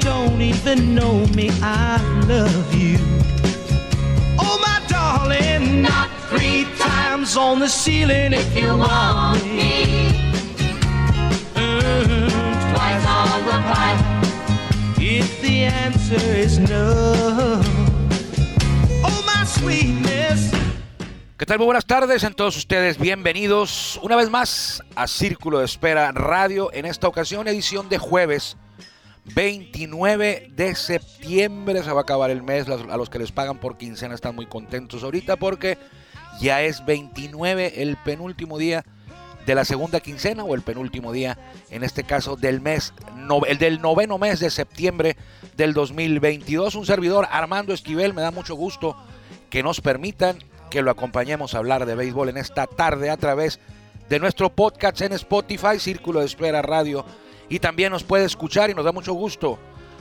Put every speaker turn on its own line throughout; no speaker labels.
don't even know me. I love you. Oh, my darling, not three times on the ceiling if you want me. Mm, Twice on the pipe if the answer is no. Oh, my sweetness.
¿Qué tal? Muy buenas tardes en todos ustedes. Bienvenidos una vez más a Círculo de Espera Radio. En esta ocasión, edición de jueves 29 de septiembre. Se va a acabar el mes. A los que les pagan por quincena están muy contentos ahorita porque ya es 29, el penúltimo día de la segunda quincena o el penúltimo día, en este caso del mes, el del noveno mes de septiembre del 2022. Un servidor, Armando Esquivel, me da mucho gusto que nos permitan que lo acompañemos a hablar de béisbol en esta tarde a través de nuestro podcast en Spotify, Círculo de Espera Radio. Y también nos puede escuchar y nos da mucho gusto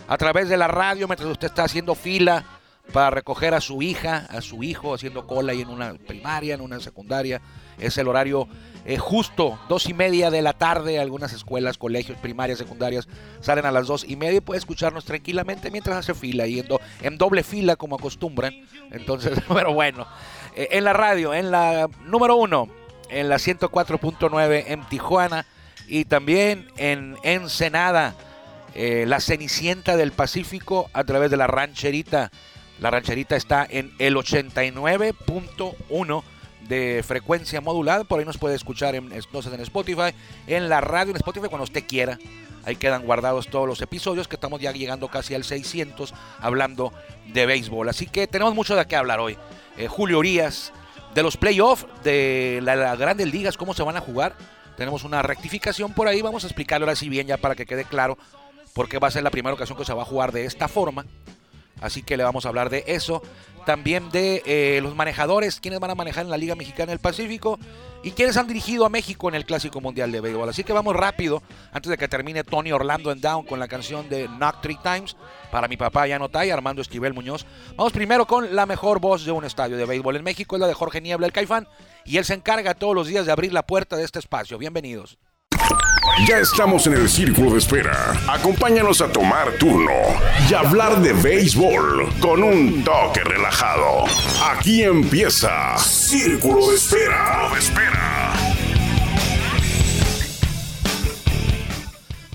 a través de la radio mientras usted está haciendo fila para recoger a su hija, a su hijo, haciendo cola ahí en una primaria, en una secundaria. Es el horario eh, justo, dos y media de la tarde. Algunas escuelas, colegios, primarias, secundarias salen a las dos y media y puede escucharnos tranquilamente mientras hace fila y en, do- en doble fila como acostumbran. Entonces, pero bueno, eh, en la radio, en la número uno, en la 104.9 en Tijuana y también en Ensenada, eh, la Cenicienta del Pacífico a través de la rancherita. La rancherita está en el 89.1 de frecuencia modulada. Por ahí nos puede escuchar en, entonces en Spotify, en la radio en Spotify cuando usted quiera. Ahí quedan guardados todos los episodios que estamos ya llegando casi al 600 hablando de béisbol. Así que tenemos mucho de qué hablar hoy. Eh, Julio Urias, de los playoffs, de la- las grandes ligas, cómo se van a jugar. Tenemos una rectificación por ahí. Vamos a explicarlo ahora sí bien ya para que quede claro. Porque va a ser la primera ocasión que se va a jugar de esta forma. Así que le vamos a hablar de eso. También de eh, los manejadores, quienes van a manejar en la Liga Mexicana del Pacífico y quienes han dirigido a México en el Clásico Mundial de Béisbol. Así que vamos rápido, antes de que termine Tony Orlando en Down con la canción de Knock Three Times, para mi papá ya no y Armando Esquivel Muñoz. Vamos primero con la mejor voz de un estadio de béisbol en México, es la de Jorge Niebla, el Caifán, y él se encarga todos los días de abrir la puerta de este espacio. Bienvenidos.
Ya estamos en el círculo de espera. Acompáñanos a tomar turno y hablar de béisbol con un toque relajado. Aquí empieza Círculo de Espera. de espera.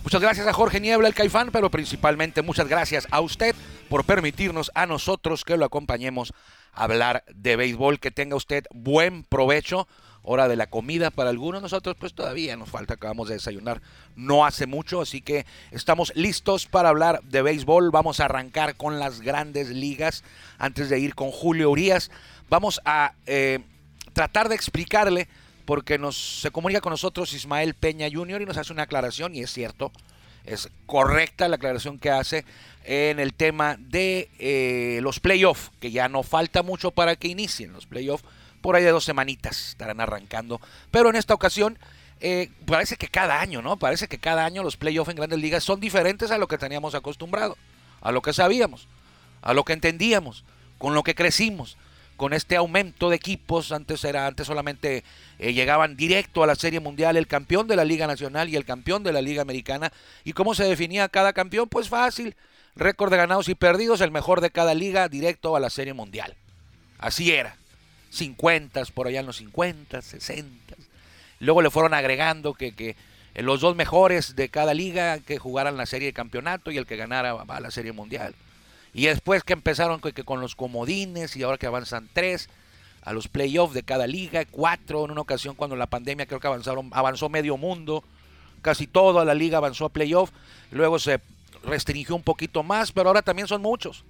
Muchas gracias a Jorge Niebla, el Caifán, pero principalmente muchas gracias a usted por permitirnos a nosotros que lo acompañemos a hablar de béisbol. Que tenga usted buen provecho. Hora de la comida para algunos. Nosotros pues todavía nos falta, acabamos de desayunar no hace mucho, así que estamos listos para hablar de béisbol. Vamos a arrancar con las grandes ligas antes de ir con Julio Urias. Vamos a eh, tratar de explicarle porque nos se comunica con nosotros Ismael Peña Jr. y nos hace una aclaración y es cierto, es correcta la aclaración que hace en el tema de eh, los playoffs, que ya no falta mucho para que inicien los playoffs, por ahí de dos semanitas estarán arrancando, pero en esta ocasión eh, parece que cada año, ¿no? Parece que cada año los playoffs en grandes ligas son diferentes a lo que teníamos acostumbrado, a lo que sabíamos, a lo que entendíamos, con lo que crecimos con este aumento de equipos, antes era antes solamente eh, llegaban directo a la Serie Mundial el campeón de la Liga Nacional y el campeón de la Liga Americana. ¿Y cómo se definía cada campeón? Pues fácil, récord de ganados y perdidos, el mejor de cada liga directo a la Serie Mundial. Así era. 50 por allá en los 50, 60. Luego le fueron agregando que, que los dos mejores de cada liga que jugaran la serie de campeonato y el que ganara va a la serie mundial. Y después que empezaron que, que con los comodines y ahora que avanzan tres a los playoffs de cada liga, cuatro en una ocasión cuando la pandemia creo que avanzaron, avanzó medio mundo, casi toda la liga avanzó a playoff, luego se restringió un poquito más, pero ahora también son muchos,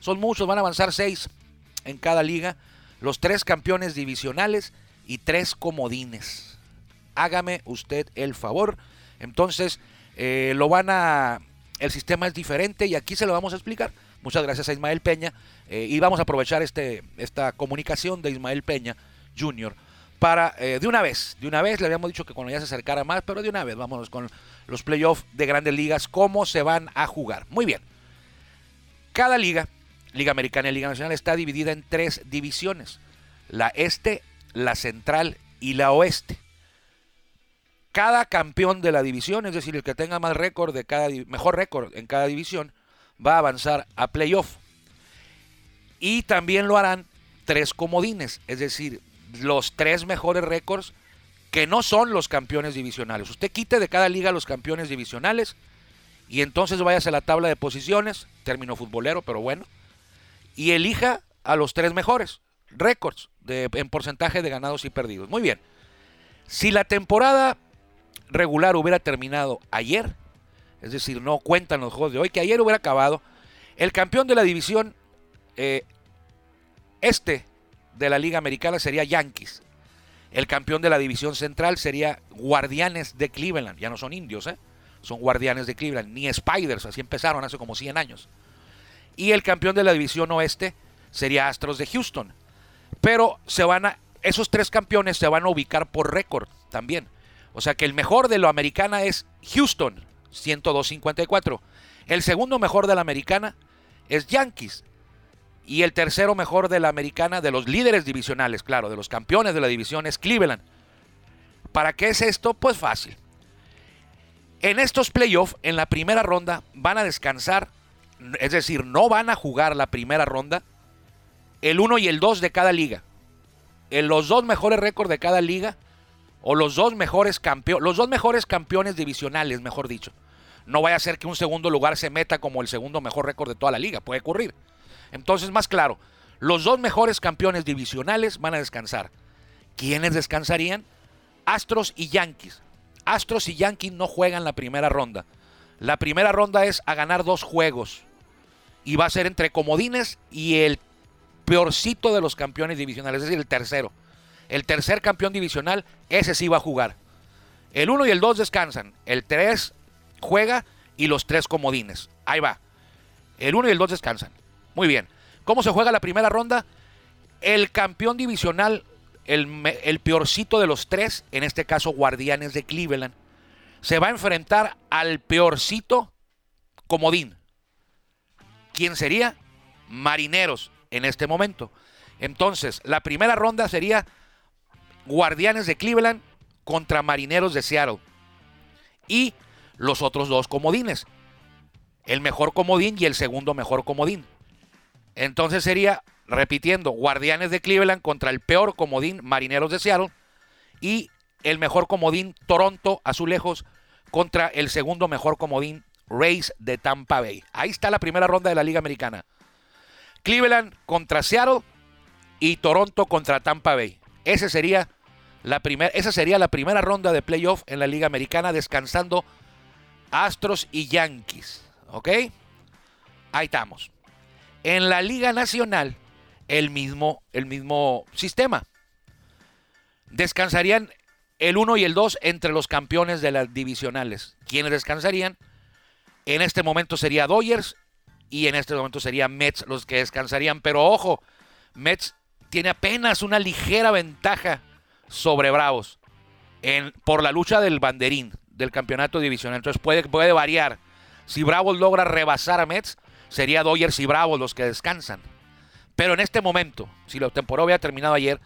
son muchos, van a avanzar seis en cada liga, los tres campeones divisionales y tres comodines. Hágame usted el favor. Entonces, eh, lo van a el sistema es diferente y aquí se lo vamos a explicar. Muchas gracias a Ismael Peña eh, y vamos a aprovechar este, esta comunicación de Ismael Peña Jr. para eh, de una vez, de una vez, le habíamos dicho que cuando ya se acercara más, pero de una vez, vámonos con los playoffs de grandes ligas, cómo se van a jugar. Muy bien. Cada liga, Liga Americana y Liga Nacional, está dividida en tres divisiones. La este, la central y la oeste. Cada campeón de la división, es decir, el que tenga más récord de cada mejor récord en cada división, va a avanzar a playoff. Y también lo harán tres comodines, es decir, los tres mejores récords que no son los campeones divisionales. Usted quite de cada liga los campeones divisionales y entonces váyase a la tabla de posiciones, término futbolero, pero bueno, y elija a los tres mejores récords en porcentaje de ganados y perdidos. Muy bien. Si la temporada regular hubiera terminado ayer, es decir, no cuentan los juegos de hoy, que ayer hubiera acabado, el campeón de la división eh, este de la Liga Americana sería Yankees. El campeón de la división central sería Guardianes de Cleveland. Ya no son indios, ¿eh? Son Guardianes de Cleveland. Ni Spiders, así empezaron hace como 100 años. Y el campeón de la división oeste sería Astros de Houston. Pero se van a, esos tres campeones se van a ubicar por récord también. O sea que el mejor de la americana es Houston, 102.54. El segundo mejor de la americana es Yankees. Y el tercero mejor de la americana, de los líderes divisionales, claro, de los campeones de la división, es Cleveland. ¿Para qué es esto? Pues fácil. En estos playoffs, en la primera ronda, van a descansar, es decir, no van a jugar la primera ronda, el 1 y el 2 de cada liga. En los dos mejores récords de cada liga o los dos mejores campeones, los dos mejores campeones divisionales, mejor dicho. No vaya a ser que un segundo lugar se meta como el segundo mejor récord de toda la liga, puede ocurrir. Entonces, más claro, los dos mejores campeones divisionales van a descansar. ¿Quiénes descansarían? Astros y Yankees. Astros y Yankees no juegan la primera ronda. La primera ronda es a ganar dos juegos. Y va a ser entre comodines y el peorcito de los campeones divisionales, es decir, el tercero. El tercer campeón divisional, ese sí va a jugar. El 1 y el 2 descansan. El 3 juega y los 3 comodines. Ahí va. El 1 y el 2 descansan. Muy bien. ¿Cómo se juega la primera ronda? El campeón divisional, el, el peorcito de los tres, en este caso Guardianes de Cleveland, se va a enfrentar al peorcito comodín. ¿Quién sería? Marineros en este momento. Entonces, la primera ronda sería Guardianes de Cleveland contra Marineros de Seattle. Y los otros dos comodines. El mejor comodín y el segundo mejor comodín. Entonces sería, repitiendo, Guardianes de Cleveland contra el peor comodín Marineros de Seattle. Y el mejor comodín Toronto Azulejos contra el segundo mejor comodín Rays de Tampa Bay. Ahí está la primera ronda de la Liga Americana. Cleveland contra Seattle y Toronto contra Tampa Bay. Ese sería la esa sería la primera ronda de playoff en la Liga Americana, descansando Astros y Yankees. ¿Ok? Ahí estamos. En la Liga Nacional, el mismo, el mismo sistema. Descansarían el 1 y el 2 entre los campeones de las divisionales. ¿Quiénes descansarían? En este momento sería Dodgers y en este momento sería Mets los que descansarían. Pero ojo, Mets tiene apenas una ligera ventaja sobre Bravos por la lucha del banderín del campeonato divisional. Entonces puede, puede variar. Si Bravos logra rebasar a Mets, sería Dodgers y Bravos los que descansan. Pero en este momento, si la temporada hubiera terminado ayer,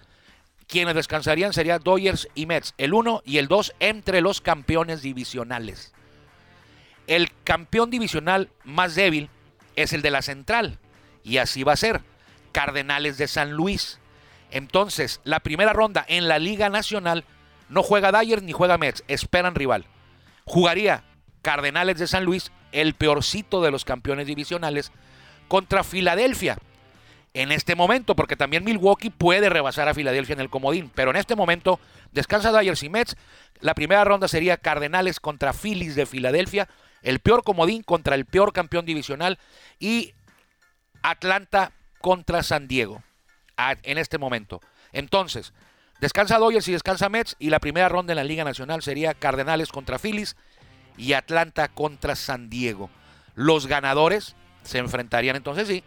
quienes descansarían serían Dodgers y Mets, el 1 y el 2 entre los campeones divisionales. El campeón divisional más débil es el de la central, y así va a ser. Cardenales de San Luis. Entonces, la primera ronda en la Liga Nacional no juega Dyer ni juega Mets, esperan rival. Jugaría Cardenales de San Luis, el peorcito de los campeones divisionales, contra Filadelfia. En este momento, porque también Milwaukee puede rebasar a Filadelfia en el comodín, pero en este momento descansa Dyers y Mets. La primera ronda sería Cardenales contra Phillies de Filadelfia, el peor comodín contra el peor campeón divisional y Atlanta contra San Diego en este momento. Entonces, descansa Dodgers y descansa Mets y la primera ronda en la Liga Nacional sería Cardenales contra Phillies y Atlanta contra San Diego. Los ganadores se enfrentarían entonces sí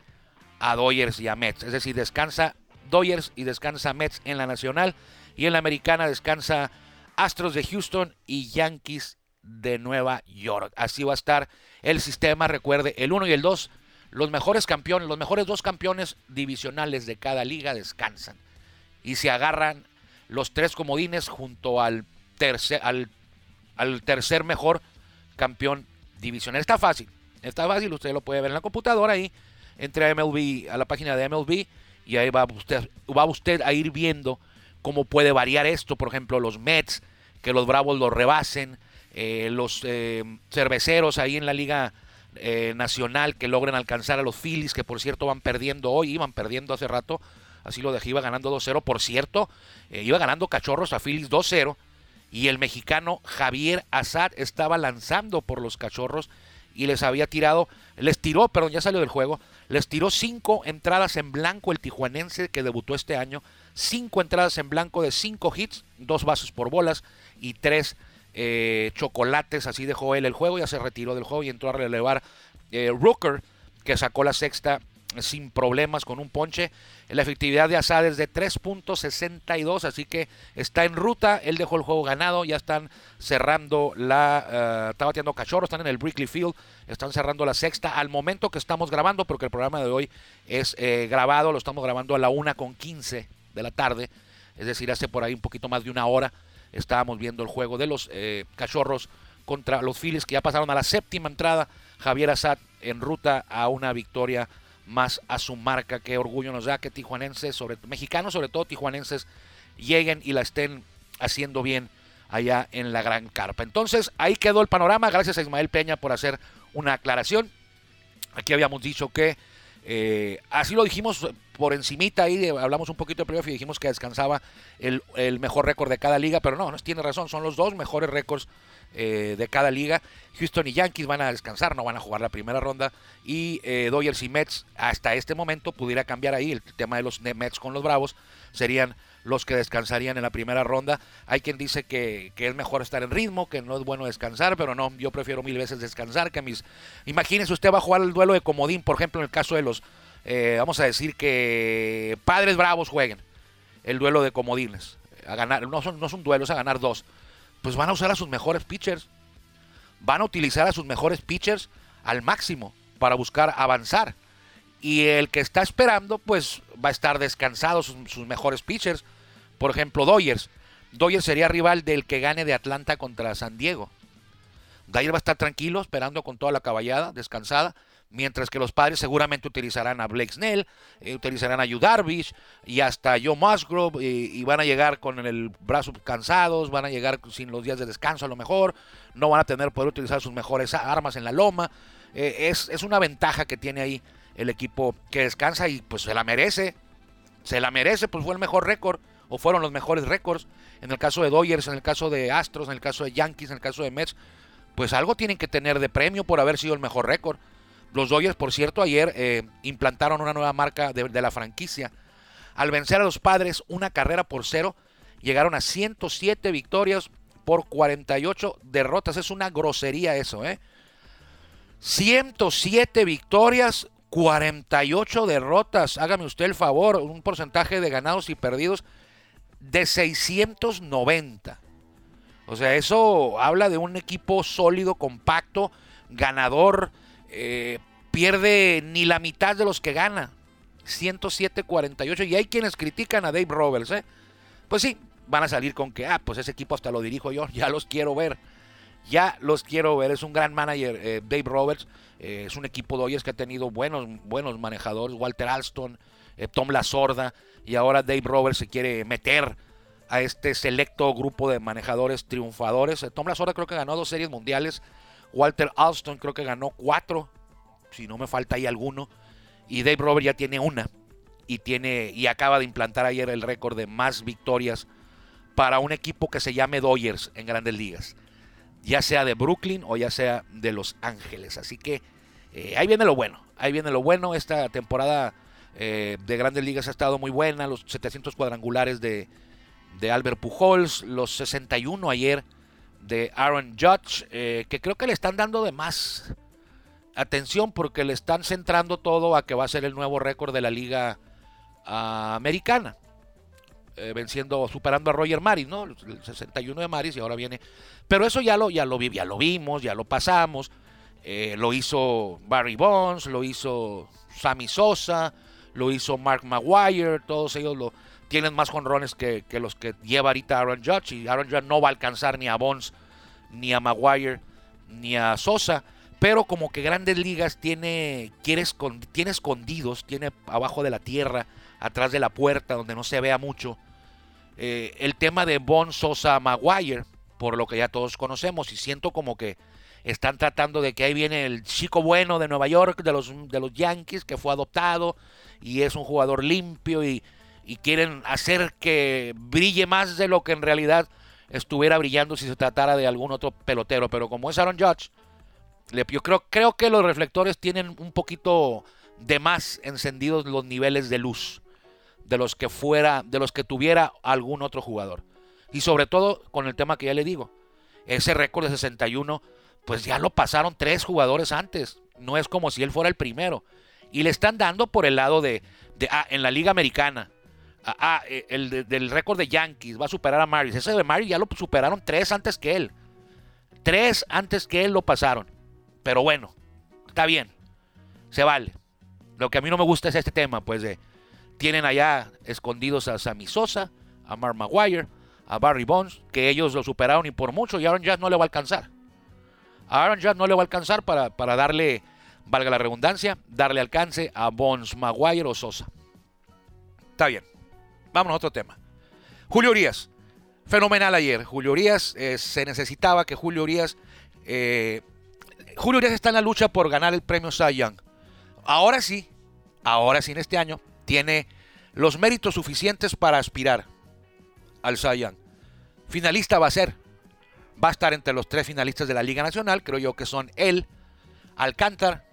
a Dodgers y a Mets. Es decir, descansa Dodgers y descansa Mets en la nacional y en la americana descansa Astros de Houston y Yankees de Nueva York. Así va a estar el sistema, recuerde, el 1 y el 2, los mejores campeones, los mejores dos campeones divisionales de cada liga descansan y se agarran los tres comodines junto al tercer, al, al tercer mejor campeón divisional. Está fácil, está fácil, usted lo puede ver en la computadora ahí, entre a MLB, a la página de MLB y ahí va usted, va usted a ir viendo cómo puede variar esto, por ejemplo, los Mets, que los Bravos los rebasen, eh, los eh, cerveceros ahí en la Liga eh, Nacional que logren alcanzar a los Phillies, que por cierto van perdiendo hoy, iban perdiendo hace rato, así lo dejé, iba ganando 2-0, por cierto, iba ganando Cachorros a Phillies 2-0, y el mexicano Javier Azad estaba lanzando por los Cachorros y les había tirado, les tiró, perdón, ya salió del juego, les tiró cinco entradas en blanco el tijuanense que debutó este año, cinco entradas en blanco de cinco hits, dos bases por bolas y tres eh, chocolates, así dejó él el juego, ya se retiró del juego y entró a relevar eh, Rooker, que sacó la sexta sin problemas con un ponche. La efectividad de Asad es de 3.62, así que está en ruta. Él dejó el juego ganado. Ya están cerrando la. Uh, está bateando cachorro, están en el Brickley Field. Están cerrando la sexta al momento que estamos grabando, porque el programa de hoy es eh, grabado. Lo estamos grabando a la 1.15 de la tarde, es decir, hace por ahí un poquito más de una hora. Estábamos viendo el juego de los eh, cachorros contra los Phillies que ya pasaron a la séptima entrada. Javier Assad en ruta a una victoria más a su marca. Qué orgullo nos da que tijuanenses, sobre, mexicanos sobre todo tijuanenses, lleguen y la estén haciendo bien allá en la Gran Carpa. Entonces, ahí quedó el panorama. Gracias a Ismael Peña por hacer una aclaración. Aquí habíamos dicho que, eh, así lo dijimos por encimita, ahí hablamos un poquito de playoff y dijimos que descansaba el, el mejor récord de cada liga, pero no, no tiene razón, son los dos mejores récords eh, de cada liga. Houston y Yankees van a descansar, no van a jugar la primera ronda. Y eh, Dodgers y Mets, hasta este momento, pudiera cambiar ahí el tema de los Mets con los Bravos, serían los que descansarían en la primera ronda. Hay quien dice que, es mejor estar en ritmo, que no es bueno descansar, pero no, yo prefiero mil veces descansar que mis... Imagínense, usted va a jugar el duelo de comodín, por ejemplo, en el caso de los, eh, vamos a decir que padres bravos jueguen el duelo de comodines. A ganar, no son, no son duelos, a ganar dos pues van a usar a sus mejores pitchers. Van a utilizar a sus mejores pitchers al máximo para buscar avanzar. Y el que está esperando, pues va a estar descansado sus, mejores pitchers. Por ejemplo, Dodgers. Dodgers sería rival del que gane de Atlanta contra San Diego. Dodgers va a estar tranquilo, esperando con toda la caballada, descansada mientras que los padres seguramente utilizarán a Blake Snell, eh, utilizarán a Yu Darvish y hasta Joe Musgrove y van a llegar con el brazo cansados, van a llegar sin los días de descanso a lo mejor, no van a tener poder utilizar sus mejores armas en la loma. Eh, es, es una ventaja que tiene ahí el equipo que descansa y pues se la merece, se la merece, pues fue el mejor récord o fueron los mejores récords. En el caso de Dodgers, en el caso de Astros, en el caso de Yankees, en el caso de Mets, pues algo tienen que tener de premio por haber sido el mejor récord. Los Dodgers, por cierto, ayer eh, implantaron una nueva marca de, la franquicia. Al vencer a los padres una carrera por cero, llegaron a 107 victorias por 48 derrotas. Es una grosería eso, ¿eh? 107 victorias, 48 derrotas. Hágame usted el favor, un porcentaje de ganados y perdidos de 690. O sea, eso habla de un equipo sólido, compacto, ganador, eh, pierde ni la mitad de los que gana. 107-48. Y hay quienes critican a Dave Roberts. ¿eh? Pues sí, van a salir con que, ah, pues ese equipo hasta lo dirijo yo. Ya los quiero ver. Ya los quiero ver. Es un gran manager, eh, Dave Roberts. es un equipo de hoy que ha tenido buenos, buenos manejadores. Walter Alston, Tom La Sorda. Y ahora Dave Roberts se quiere meter a este selecto grupo de manejadores triunfadores. Tom La Sorda creo que ganó dos series mundiales Walter Alston creo que ganó cuatro, si no me falta ahí alguno. Y Dave Robert ya tiene una. Y, tiene, y acaba de implantar ayer el récord de más victorias para un equipo que se llame Dodgers en grandes ligas. Ya sea de Brooklyn o ya sea de Los Ángeles. Así que eh, ahí viene lo bueno. Ahí viene lo bueno. Esta temporada eh, de grandes ligas ha estado muy buena. Los 700 cuadrangulares de, de Albert Pujols. Los 61 ayer de Aaron Judge, eh, que creo que le están dando de más atención porque le están centrando todo a que va a ser el nuevo récord de la liga ah, americana. Eh, venciendo, superando a Roger Maris, ¿no? El 61 de Maris y ahora viene. Pero eso ya lo, ya lo, ya lo vimos, ya lo pasamos. Eh, lo hizo Barry Bonds, lo hizo Sammy Sosa, lo hizo Mark Maguire, todos ellos lo, tienen más jonrones que, los que lleva ahorita Aaron Judge. Y Aaron Judge no va a alcanzar ni a Bonds, ni a Maguire, ni a Sosa. Pero como que Grandes Ligas tiene, tiene escondidos, tiene abajo de la tierra, atrás de la puerta, donde no se vea mucho, eh, el tema de Bonds, Sosa, Maguire, por lo que ya todos conocemos. Y siento como que están tratando de que ahí viene el chico bueno de Nueva York, de los, de los Yankees, que fue adoptado y es un jugador limpio y y quieren hacer que brille más de lo que en realidad estuviera brillando si se tratara de algún otro pelotero. Pero como es Aaron Judge, yo creo, creo que los reflectores tienen un poquito de más encendidos los niveles de luz de los que fuera, de los que tuviera algún otro jugador. Y sobre todo con el tema que ya le digo, ese récord de 61, pues ya lo pasaron tres jugadores antes. No es como si él fuera el primero. Y le están dando por el lado de, de ah, en la Liga Americana, Ah, ah eh, el del récord de Yankees va a superar a Maris. Ese de Maris ya lo superaron tres antes que él. Tres antes que él lo pasaron. Pero bueno, está bien. Se vale. Lo que a mí no me gusta es este tema, pues de tienen allá escondidos a Sammy Sosa, a Mark Maguire, a Barry Bonds, que ellos lo superaron y por mucho, y Aaron Judge no le va a alcanzar. Aaron Judge no le va a alcanzar para, para darle, valga la redundancia, darle alcance a Bonds, Maguire o Sosa. Está bien. Vámonos a otro tema. Julio Urias. Fenomenal ayer. Julio Urias, eh, se necesitaba que Julio Urias... Eh, Julio Urias está en la lucha por ganar el premio Cy Young. Ahora sí, ahora sí en este año, tiene los méritos suficientes para aspirar al Cy Young. Finalista va a ser. Va a estar entre los tres finalistas de la Liga Nacional. Creo yo que son él, Alcántara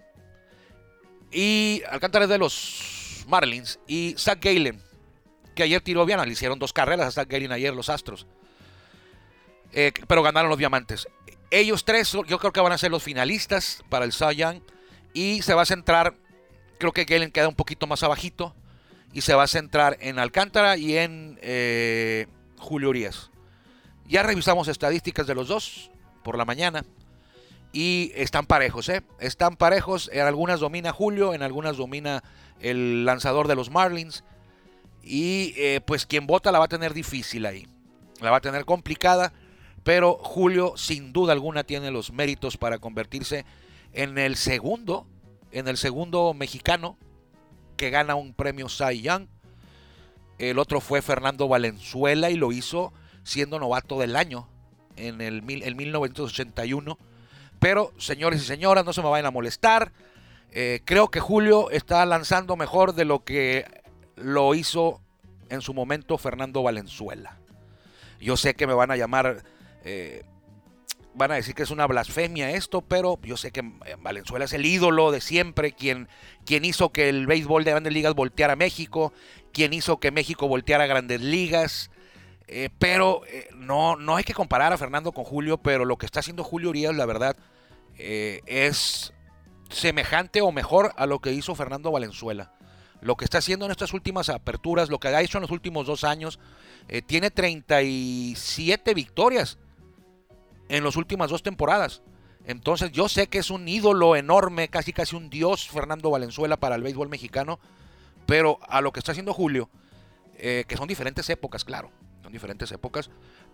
y Alcántara es de los Marlins y Zach Galen ayer tiró bien, le hicieron dos carreras hasta Gary ayer los Astros. Eh, pero ganaron los diamantes. Ellos tres, yo creo que van a ser los finalistas para el Cy Young. Y se va a centrar, creo que Galen queda un poquito más abajito. Y se va a centrar en Alcántara y en eh, Julio Urias. Ya revisamos estadísticas de los dos por la mañana. Y están parejos, ¿eh? Están parejos. En algunas domina Julio, en algunas domina el lanzador de los Marlins. Y eh, pues quien vota la va a tener difícil ahí. La va a tener complicada. Pero Julio sin duda alguna tiene los méritos para convertirse en el segundo, en el segundo mexicano que gana un premio Cy Young. El otro fue Fernando Valenzuela y lo hizo siendo novato del año en el, 1981. Pero, señores y señoras, no se me vayan a molestar. Eh, creo que Julio está lanzando mejor de lo que lo hizo en su momento Fernando Valenzuela. Yo sé que me van a llamar, eh, van a decir que es una blasfemia esto, pero yo sé que eh, Valenzuela es el ídolo de siempre, quien, quien hizo que el béisbol de grandes ligas volteara a México, quien hizo que México volteara a grandes ligas. Eh, pero no, no hay que comparar a Fernando con Julio, pero lo que está haciendo Julio Urias, la verdad, es semejante o mejor a lo que hizo Fernando Valenzuela lo que está haciendo en estas últimas aperturas, lo que ha hecho en los últimos dos años, eh, tiene 37 victorias en las últimas dos temporadas. Entonces yo sé que es un ídolo enorme, casi casi un dios Fernando Valenzuela para el béisbol mexicano, pero a lo que está haciendo Julio, eh, que son diferentes épocas, claro, son diferentes épocas,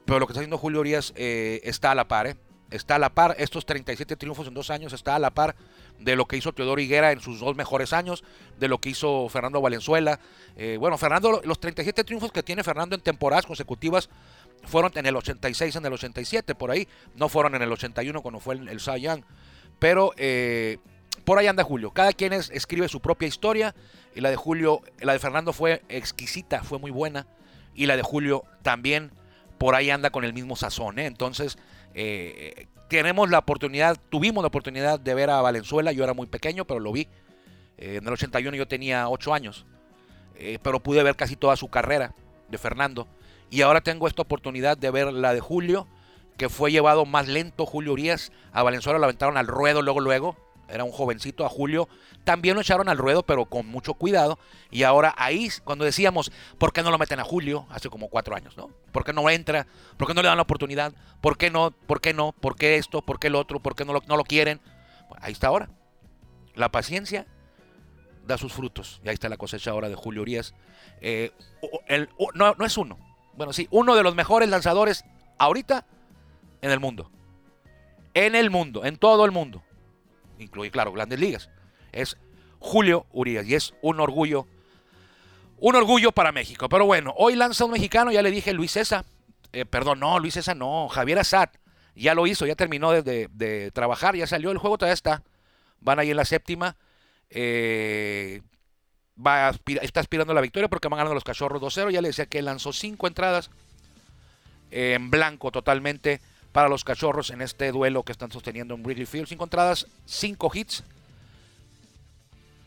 pero lo que está haciendo Julio Urias eh, está a la par, está a la par, estos 37 triunfos en dos años está a la par de lo que hizo Teodoro Higuera en sus dos mejores años, de lo que hizo Fernando Valenzuela. Eh, bueno, Fernando, los 37 triunfos que tiene Fernando en temporadas consecutivas fueron en el 86, en el 87, por ahí. No fueron en el 81 cuando fue el, el. Pero eh, por ahí anda Julio. Cada quien escribe su propia historia. Y la de Julio, la de Fernando fue exquisita, fue muy buena. Y la de Julio también por ahí anda con el mismo sazón. ¿eh? Entonces, tenemos la oportunidad, tuvimos la oportunidad de ver a Valenzuela, yo era muy pequeño, pero lo vi. Eh, en el 81 yo tenía 8 años, eh, pero pude ver casi toda su carrera de Fernando. Y ahora tengo esta oportunidad de ver la de Julio, que fue llevado más lento Julio Urias. A Valenzuela lo aventaron al ruedo luego, luego. Era un jovencito, a Julio, también lo echaron al ruedo, pero con mucho cuidado. Y ahora ahí, cuando decíamos, ¿por qué no lo meten a Julio? Hace como cuatro años, ¿no? ¿Por qué no entra? ¿Por qué no le dan la oportunidad? ¿Por qué no? ¿Por qué no? ¿Por qué esto? ¿Por qué el otro? ¿Por qué no lo, no lo quieren? Ahí está ahora. La paciencia da sus frutos. Y ahí está la cosecha ahora de Julio Urias. Eh, no, no es uno. Bueno, sí, uno de los mejores lanzadores ahorita en el mundo. En el mundo, en todo el mundo. Incluye, claro, grandes ligas. Es Julio Urias y es un orgullo. Un orgullo para México. Pero bueno, hoy lanza un mexicano, ya le dije Luis César. Eh, perdón, no, Luis César no. Javier Assad. Ya lo hizo, ya terminó de, de, trabajar, ya salió. El juego todavía está. Van ahí en la séptima. Eh, va está aspirando a la victoria porque van ganando los cachorros 2-0. Ya le decía que lanzó cinco entradas en blanco totalmente para los cachorros en este duelo que están sosteniendo en Wrigley Field. Cinco entradas, cinco hits,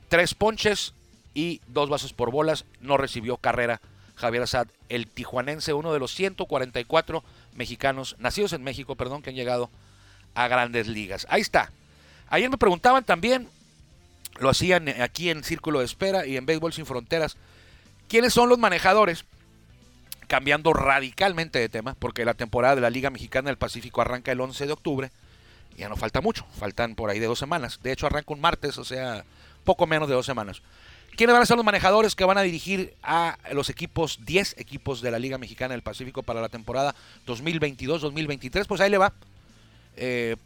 tres ponches y dos bases por bolas. No recibió carrera Javier Assad, el tijuanense, uno de los 144 mexicanos, nacidos en México, perdón, que han llegado a grandes ligas. Ahí está. Ayer me preguntaban también, lo hacían aquí en Círculo de Espera y en Béisbol Sin Fronteras, ¿quiénes son los manejadores? Cambiando radicalmente de tema, porque la temporada de la Liga Mexicana del Pacífico arranca el 11 de octubre. Ya no falta mucho, faltan por ahí de dos semanas. De hecho, arranca un martes, o sea, poco menos de dos semanas. ¿Quiénes van a ser los manejadores que van a dirigir a los equipos, 10 equipos de la Liga Mexicana del Pacífico para la temporada 2022-2023? Pues ahí le va. Eh,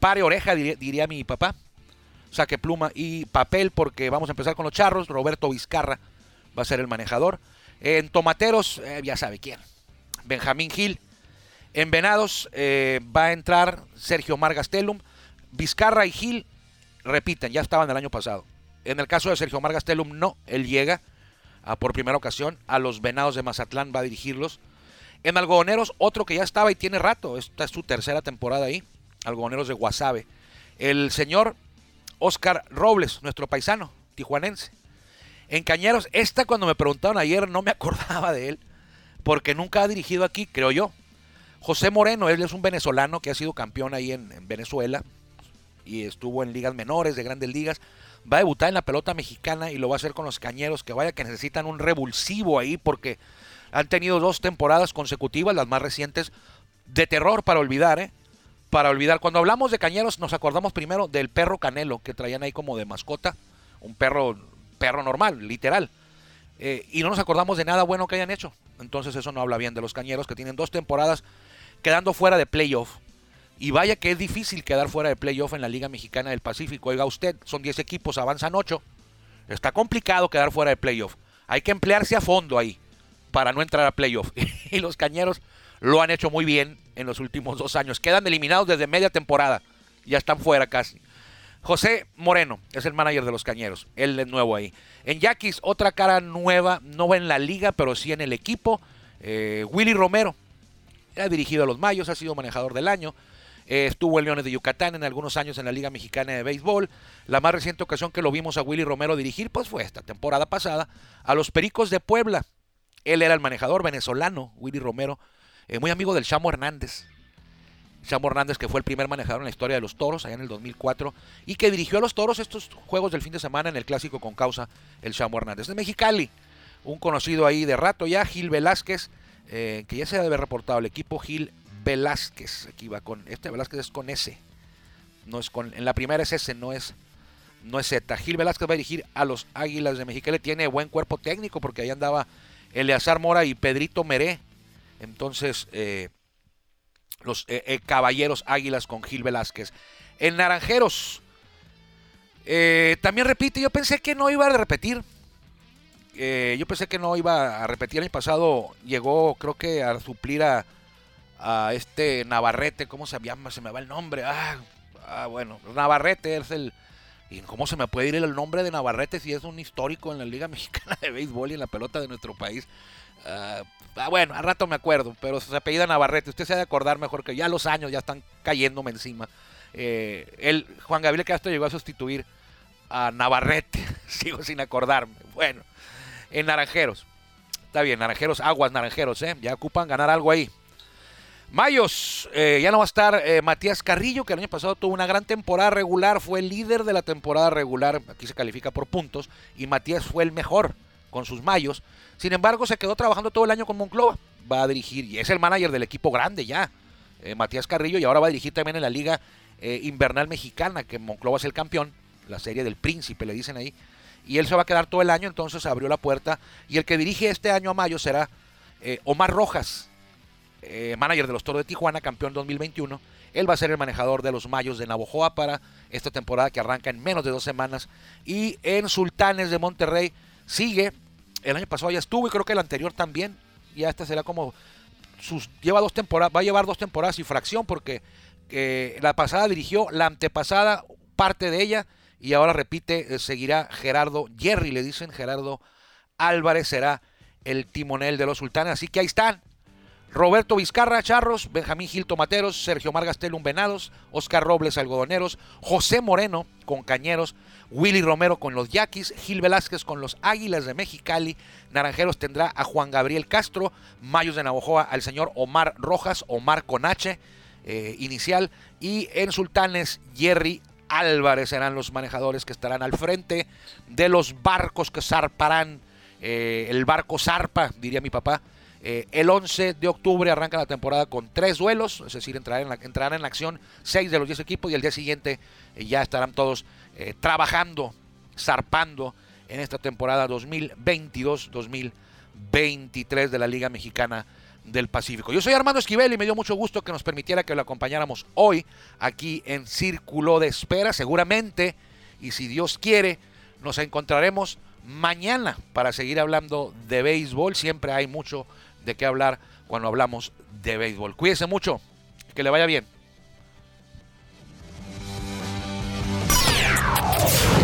pare oreja, diría, mi papá. Saque pluma y papel porque vamos a empezar con los charros. Roberto Vizcarra va a ser el manejador. En Tomateros, eh, ya sabe quién. Benjamín Gil. En Venados eh, va a entrar Sergio Margastelum. Vizcarra y Gil repiten, ya estaban el año pasado. En el caso de Sergio Margastelum, no, él llega por primera ocasión a los Venados de Mazatlán, va a dirigirlos. En Algodoneros, otro que ya estaba y tiene rato, esta es su tercera temporada ahí, Algodoneros de Guasave. El señor Oscar Robles, nuestro paisano, tijuanense. En Cañeros, esta cuando me preguntaron ayer no me acordaba de él, porque nunca ha dirigido aquí, creo yo. José Moreno, él es un venezolano que ha sido campeón ahí en Venezuela, y estuvo en ligas menores, de grandes ligas. Va a debutar en la pelota mexicana y lo va a hacer con los cañeros, que vaya que necesitan un revulsivo ahí porque han tenido dos temporadas consecutivas, las más recientes, de terror para olvidar, ¿eh? Para olvidar. Cuando hablamos de cañeros nos acordamos primero del perro Canelo que traían ahí como de mascota, un perro, perro normal, literal. Eh, y no nos acordamos de nada bueno que hayan hecho. Entonces eso no habla bien de los cañeros que tienen dos temporadas quedando fuera de playoff y vaya que es difícil quedar fuera de playoff en la Liga Mexicana del Pacífico. Oiga usted, son 10 equipos, avanzan 8. Está complicado quedar fuera de playoff. Hay que emplearse a fondo ahí para no entrar a playoff. y los cañeros lo han hecho muy bien en los últimos dos años. Quedan eliminados desde media temporada. Ya están fuera casi. José Moreno es el manager de los Cañeros. Él es nuevo ahí. En Yaquis, otra cara nueva, no va en la liga, pero sí en el equipo. Eh, Willy Romero. Ha dirigido a los Mayos, ha sido manejador del año. Eh, estuvo en Leones de Yucatán en algunos años en la Liga Mexicana de Béisbol. La más reciente ocasión que lo vimos a Willy Romero dirigir, pues fue esta temporada pasada, a los Pericos de Puebla. Él era el manejador venezolano, Willy Romero, eh, muy amigo del Chamo Hernández. Chamo Hernández, que fue el primer manejador en la historia de los toros, allá en el 2004, y que dirigió a los toros estos juegos del fin de semana en el clásico con causa, el Chamo Hernández. De Mexicali, un conocido ahí de rato ya, Gil Velázquez, eh, que ya se debe reportado el equipo Gil Velázquez. Aquí va con. Este Velázquez es con S. No es con. En la primera es S, no es. No es Z. Gil Velázquez va a dirigir a los Águilas de Mexicali. Tiene buen cuerpo técnico porque ahí andaba Eleazar Mora y Pedrito Meré. Entonces, eh, los eh, eh, caballeros Águilas con Gil Velázquez. En Naranjeros. también repite, yo pensé que no iba a repetir. yo pensé que no iba a repetir. El año pasado llegó, creo que a suplir a, a este Navarrete, ¿cómo se llama? Se me va el nombre. Ah, ah, bueno, Navarrete es el... ¿Y cómo se me puede ir el nombre de Navarrete si es un histórico en la Liga Mexicana de Béisbol y en la pelota de nuestro país? Ah, ah bueno, al rato me acuerdo, pero se apellida Navarrete. Usted se ha de acordar mejor que ya los años ya están cayéndome encima. Eh, Juan Gabriel Castro llegó a sustituir a Navarrete. Sigo sin acordarme. Bueno, en Naranjeros. Está bien, Naranjeros, aguas Naranjeros, ¿eh? Ya ocupan ganar algo ahí. Mayos, eh, ya no va a estar eh, Matías Carrillo, que el año pasado tuvo una gran temporada regular, fue el líder de la temporada regular, aquí se califica por puntos, y Matías fue el mejor con sus Mayos. Sin embargo, se quedó trabajando todo el año con Monclova, va a dirigir, y es el manager del equipo grande ya, eh, Matías Carrillo, y ahora va a dirigir también en la Liga Invernal Mexicana, que Monclova es el campeón, la serie del príncipe, le dicen ahí, y él se va a quedar todo el año, entonces abrió la puerta, y el que dirige este año a Mayo será Omar Rojas, eh, manager de los Toros de Tijuana, campeón 2021. Él va a ser el manejador de los Mayos de Navojoa para esta temporada que arranca en menos de dos semanas. Y en Sultanes de Monterrey sigue. El año pasado ya estuvo y creo que el anterior también. Ya esta será como sus lleva dos temporadas, va a llevar dos temporadas y fracción porque eh, la pasada dirigió, la antepasada parte de ella y ahora repite, eh, seguirá Gerardo Jerry, le dicen Gerardo Álvarez será el timonel de los sultanes. Así que ahí están Roberto Vizcarra, Charros, Benjamín Gil Tomateros, Sergio Margastelum Venados, Oscar Robles Algodoneros, José Moreno con Cañeros, Willy Romero con los Yaquis, Gil Velázquez con los Águilas de Mexicali, Naranjeros tendrá a Juan Gabriel Castro, Mayos de Navojoa al señor Omar Rojas, Omar Conache, eh, inicial, y en Sultanes Jerry Álvarez serán los manejadores que estarán al frente de los barcos que zarparán, eh, el barco zarpa, diría mi papá, eh, el 11 de octubre arranca la temporada con tres duelos, es decir, entrarán en, en acción seis de los diez equipos y el día siguiente eh, ya estarán todos eh, trabajando, zarpando en esta temporada 2022-2023 de la Liga Mexicana del Pacífico. Yo soy Armando Esquivel y me dio mucho gusto que nos permitiera que lo acompañáramos hoy aquí en Círculo de Espera. Seguramente, y si Dios quiere, nos encontraremos mañana para seguir hablando de béisbol. Siempre hay mucho de qué hablar cuando hablamos de béisbol. Cuídese mucho, que le vaya bien.